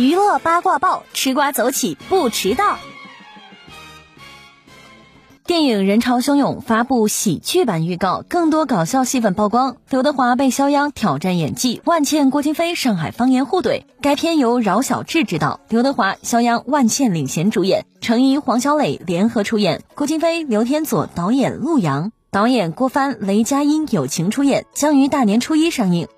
娱乐八卦报，吃瓜走起不迟到。电影《人潮汹涌》发布喜剧版预告，更多搞笑戏份曝光。刘德华被肖央挑战演技，万茜、郭京飞上海方言互怼。该片由饶晓志执导，刘德华、肖央、万茜领衔主演，程一、黄小磊联合出演，郭京飞、刘天佐导演，陆阳导演郭帆、雷佳音友情出演，将于大年初一上映。